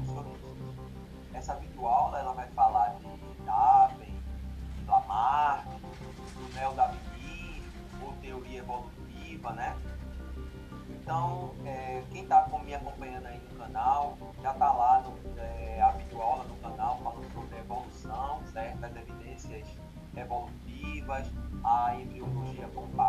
essa Essa videoaula né, ela vai falar de Darwin, de Lamarck, do Neo Davini, ou teoria evolutiva, né? Então, é, quem está me acompanhando aí no canal, já está lá no, é, a videoaula no canal falando sobre evolução, certo? As evidências evolutivas, a embriologia comparada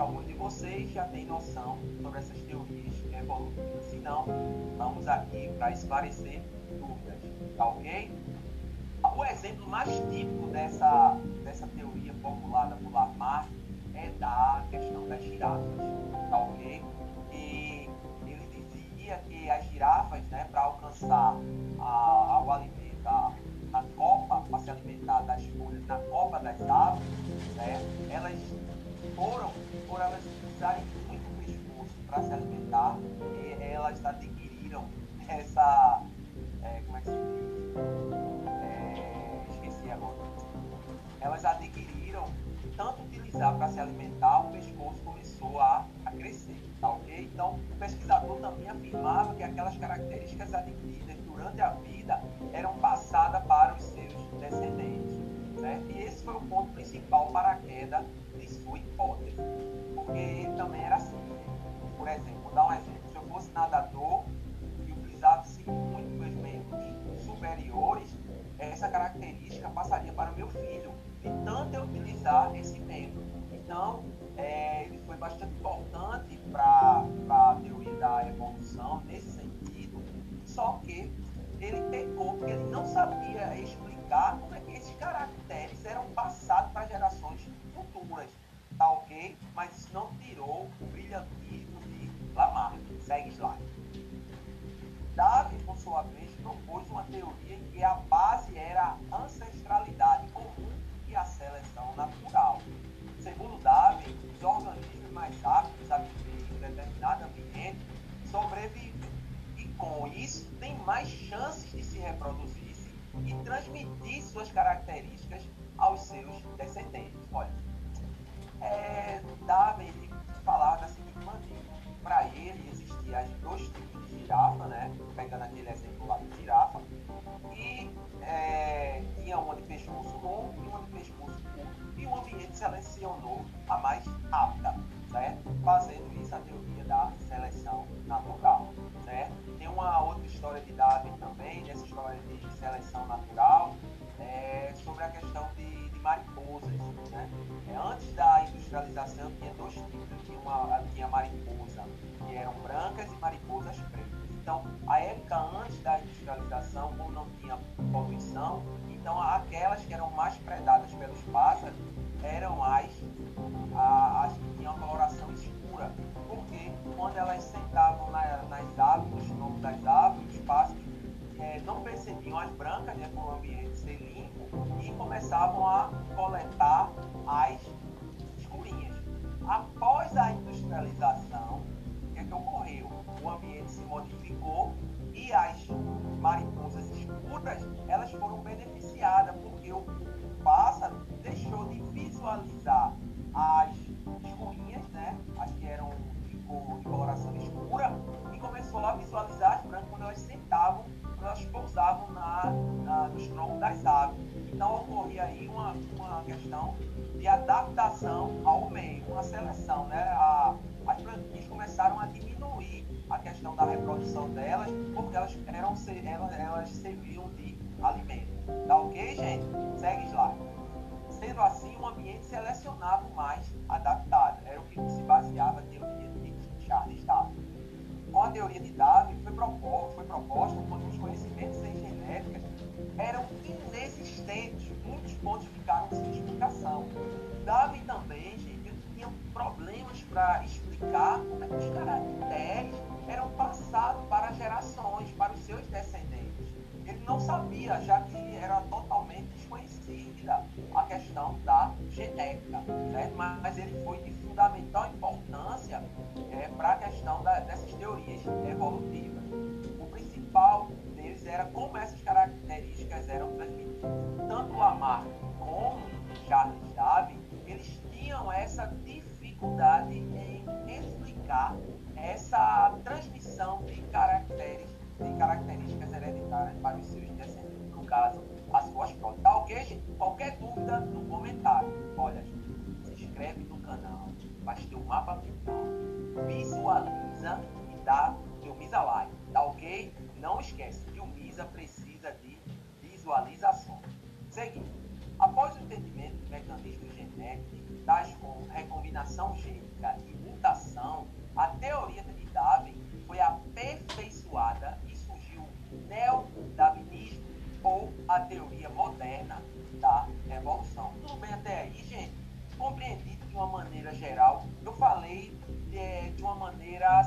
alguns de vocês já têm noção sobre essas teorias evolutivas. Se não, estamos aqui para esclarecer dúvidas, tá ok? O exemplo mais típico dessa, dessa teoria formulada por Lamarck é da questão das girafas, tá ok? E ele dizia que as girafas, né, para alcançar a, o alimento, a, a copa, para se alimentar das folhas na copa das árvores, né, elas foram, por elas usarem muito esforço para se alimentar, elas adquiriram essa. É, como é que se diz? É, esqueci agora. Elas adquiriram tanto utilizar para se alimentar, o pescoço começou a, a crescer, tá ok? Então, o pesquisador também afirmava que aquelas características adquiridas durante a vida eram passadas para os seus descendentes, certo? E esse foi o ponto principal para a queda Então, é, ele foi bastante importante para a teoria da evolução nesse sentido, só que ele pecou porque ele não sabia explicar como é que esses caracteres eram passados para gerações futuras, tá ok? Mas isso não tirou o brilhantismo de Lamarck. Segue slide. Mais chances de se reproduzir e transmitir suas características aos seus descendentes. Olha, é, Darwin falava da seguinte maneira: para ele existiam dois tipos de girafa, né? Pegando aquele exemplo lá de girafa, e é, tinha uma de pescoço longo Né? A, as branquinhas começaram a diminuir a questão da reprodução delas, porque elas, eram, elas, elas serviam de alimento. Tá ok, gente? Segue slide. Sendo assim, um ambiente selecionado mais adaptado. Era o que se baseava a teoria de Charles Darwin. Com a teoria de Darwin, foi, proposto, foi proposta quando os conhecimentos em genética eram inexistentes. Muitos pontos ficaram sem explicação. Darwin problemas para explicar como é que os caracteres eram passados para gerações, para os seus descendentes. Ele não sabia, já que era totalmente desconhecida a questão da genética, certo? mas ele foi de fundamental importância é, para a questão da, dessas teorias evolutivas. O principal deles era como essas a teoria moderna da evolução. Tudo bem até aí, gente? Compreendido de uma maneira geral. Eu falei é, de uma maneira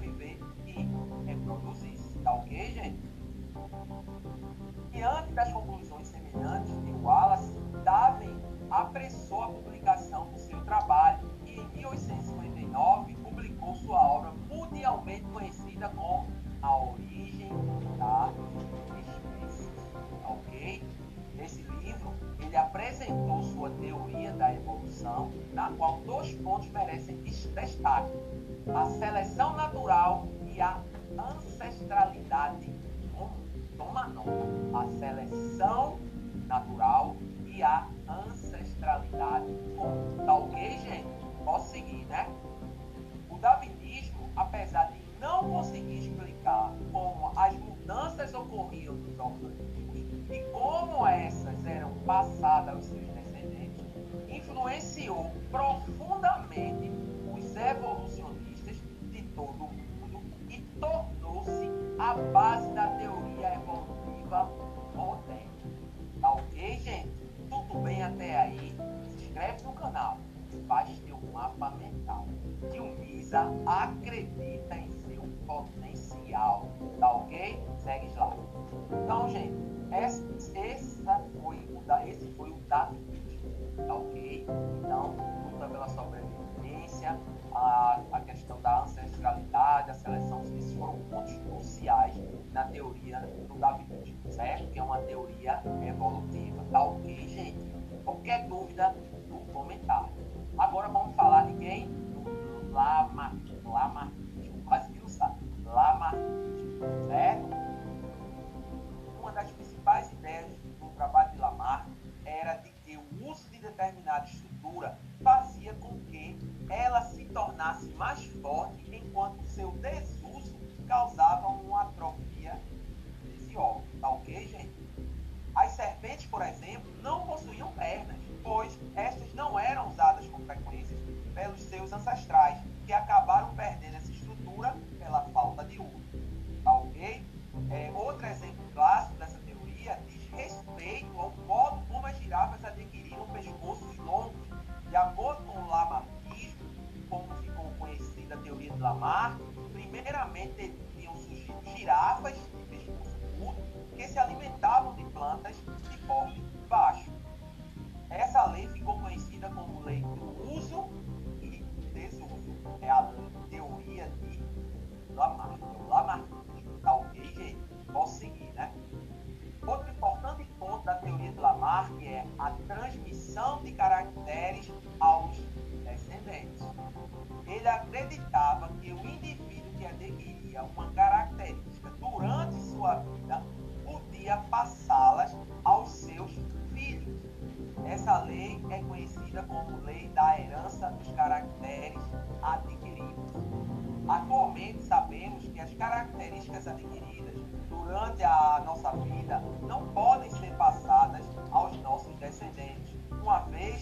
sobreviver e reproduzir-se. Tá ok, gente? Diante das conclusões semelhantes de acredita em seu potencial. Tá ok? Segue lá. Então, gente, essa, essa foi o da, esse foi o darwinismo. Tá ok? Então, luta pela sobrevivência, a, a questão da ancestralidade, a seleção, esses foram pontos cruciais na teoria do darwinismo, certo? Que é uma teoria evolutiva. Tá ok, gente? Qualquer dúvida, no comentário. Agora vamos falar de quem? Do Lamarckismo. uso de determinada estrutura fazia com que ela se tornasse mais forte, enquanto seu desuso causava um girafas de pescoço curto que se alimentavam de plantas de porte baixo. Essa lei ficou conhecida como lei do uso e desuso. É a teoria de Lamarck. Conhecida como lei da herança dos caracteres adquiridos. Atualmente sabemos que as características adquiridas durante a nossa vida não podem ser passadas aos nossos descendentes, uma vez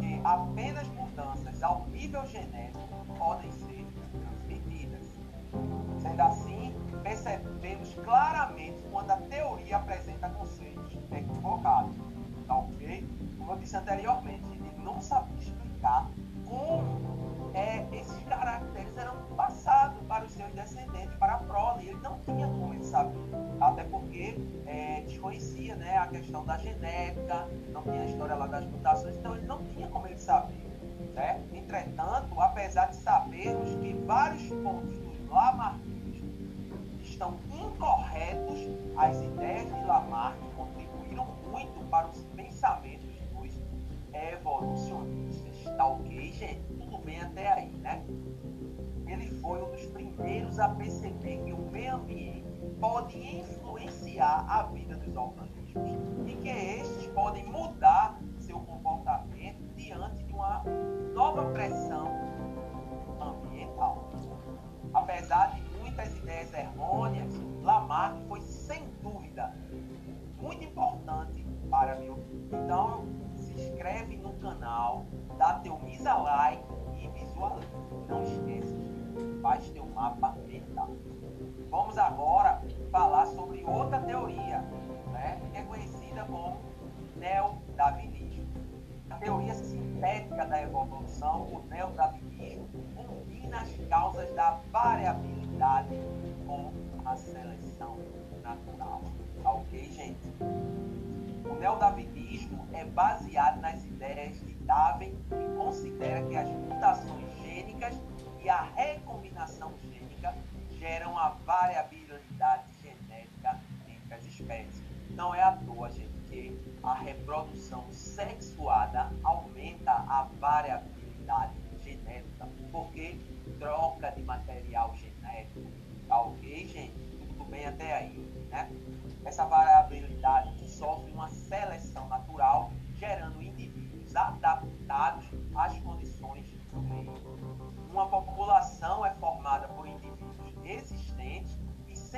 que apenas mudanças ao nível genético podem ser transmitidas. Sendo assim, percebemos claramente quando a teoria apresenta conceitos equivocados. Tá ok? Como eu disse anteriormente, não sabia explicar como é, esses caracteres eram passados para os seus descendentes, para a prole. Ele não tinha como ele saber. Até porque é, desconhecia né, a questão da genética, não tinha a história lá das mutações, então ele não tinha como ele saber. Né? Entretanto, apesar de sabermos que vários pontos do Lamarckismo estão incorretos, as ideias de Lamarck contribuíram muito para os Tá ok, gente? Tudo bem até aí, né? Ele foi um dos primeiros a perceber que o meio ambiente pode influenciar a vida dos organismos e que estes podem mudar seu comportamento diante de uma é baseado nas ideias de Darwin, que considera que as mutações gênicas e a recombinação gênica geram a variabilidade genética entre as espécies. Não é à toa, gente, que a reprodução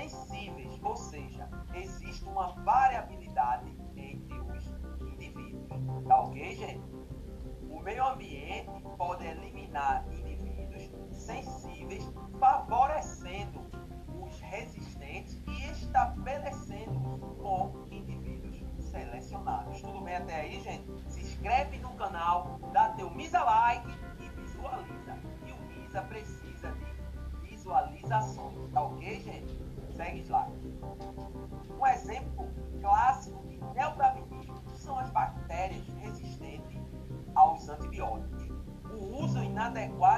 sensíveis, ou seja, existe uma variabilidade entre os indivíduos. Tá ok, gente? O meio ambiente pode eliminar indivíduos sensíveis, favorecendo os resistentes e estabelecendo com indivíduos selecionados. Tudo bem até aí, gente? Se inscreve O uso inadequado de antibióticos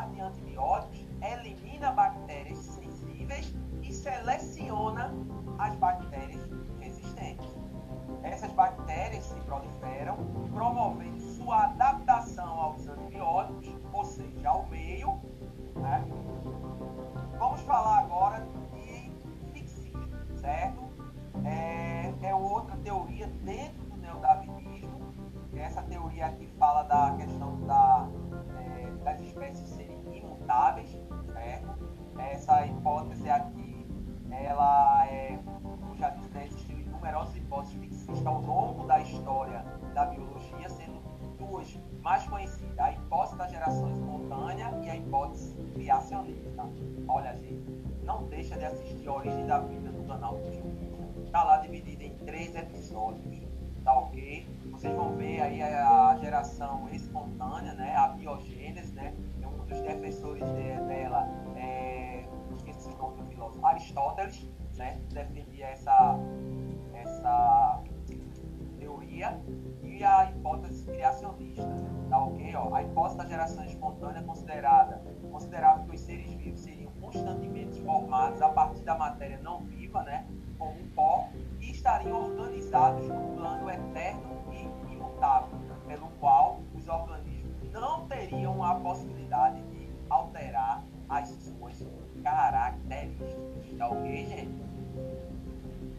hipótese aqui, ela é, como já disse, né, existem numerosas hipóteses fixistas ao longo da história da biologia, sendo duas mais conhecidas, a hipótese da geração espontânea e a hipótese criacionista. Olha, gente, não deixa de assistir a origem da vida no canal do Tio Está lá dividido em três episódios, tá ok? Vocês vão ver aí a geração espontânea, né? Aristóteles, né? Defendia essa, essa teoria e a hipótese criacionista, tá ok? Ó, a hipótese da geração espontânea considerada considerava que os seres vivos seriam constantemente formados a partir da matéria não viva, né? Como pó, e estariam organizados no plano eterno e imutável, pelo qual os organismos não teriam a possibilidade de alterar as ok, gente?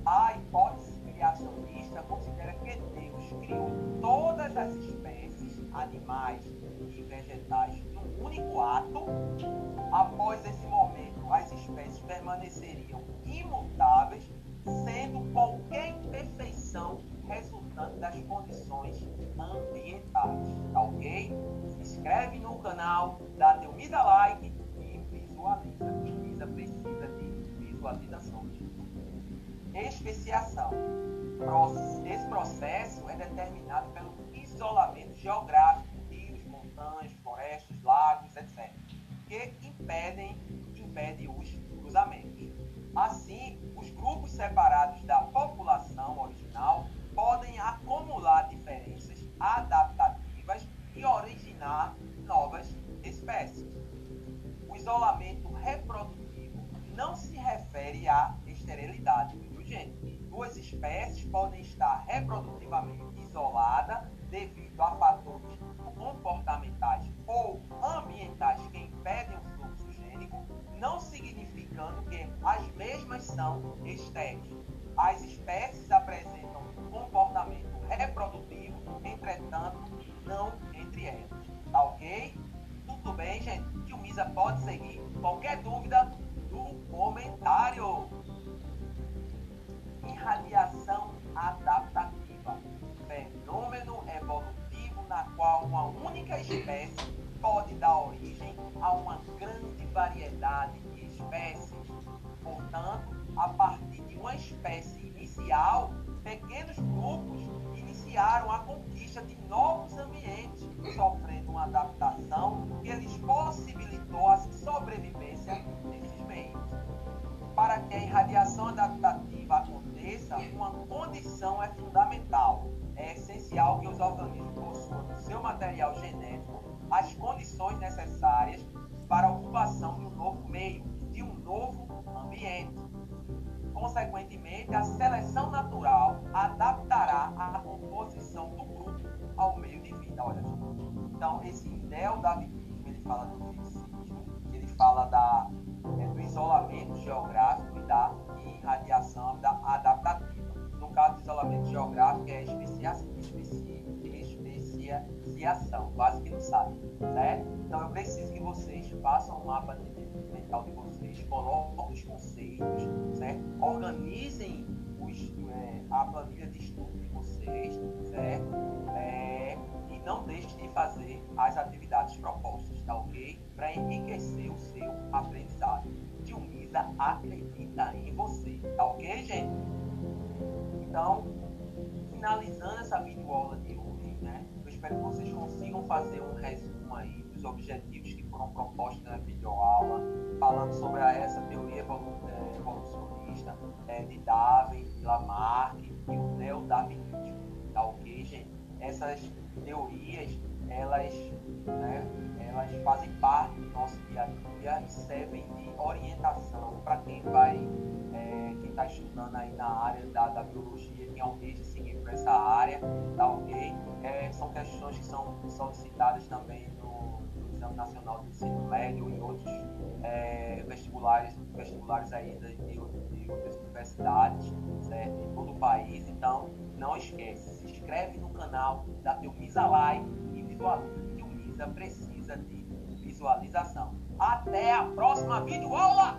A hipótese criacionista considera que Deus criou todas as espécies, animais e vegetais num único ato. Após esse momento, as espécies permaneceriam imutáveis, sendo qualquer imperfeição resultante das condições ambientais. Tá ok? Se inscreve no canal, dá teu mida like Especiação. Esse processo é determinado pelo isolamento geográfico, rios, montanhas, florestas, lagos, etc., que impedem, impedem os cruzamentos. Assim, os grupos separados da não entre elas. Tá ok? Tudo bem, gente? Que o Misa pode seguir. Qualquer dúvida, no comentário. Consequentemente, a seleção natural adaptará a composição do grupo ao meio de vida. Olha, então esse neo-darwinismo ele fala do fixismo, ele fala da, é, do isolamento geográfico e da irradiação da adaptativa. No caso do isolamento geográfico é especiação, especiação, quase que não sabe, certo? Então eu preciso que vocês façam um mapa mental de vocês, coloquem os conceitos, certo? Organizem os, é, a planilha de estudo de vocês, certo? É, e não deixem de fazer as atividades propostas, tá ok? Para enriquecer o seu aprendizado. Dilmisa acredita em você, tá ok, gente? Então, finalizando essa videoaula de hoje, né? Eu espero que vocês consigam fazer um resumo aí dos objetivos que foram propostos falando sobre essa teoria é, evolucionista é, de Darwin, de Lamarck e o neo-darwinismo, tá ok, gente? Essas teorias, elas, né, elas fazem parte do nosso dia a dia e servem de orientação para quem vai, é, quem está estudando aí na área da, da biologia, quem almeja seguir por essa área, tá ok? É, são questões que são solicitadas também no Exame Nacional de Ensino Médio e outros é, vestibulares, vestibulares aí de, de, outras universidades, certo? Em todo o país, então não esquece, se inscreve no canal, dá teu Misa like e visualiza que o Misa precisa de visualização. Até a próxima videoaula!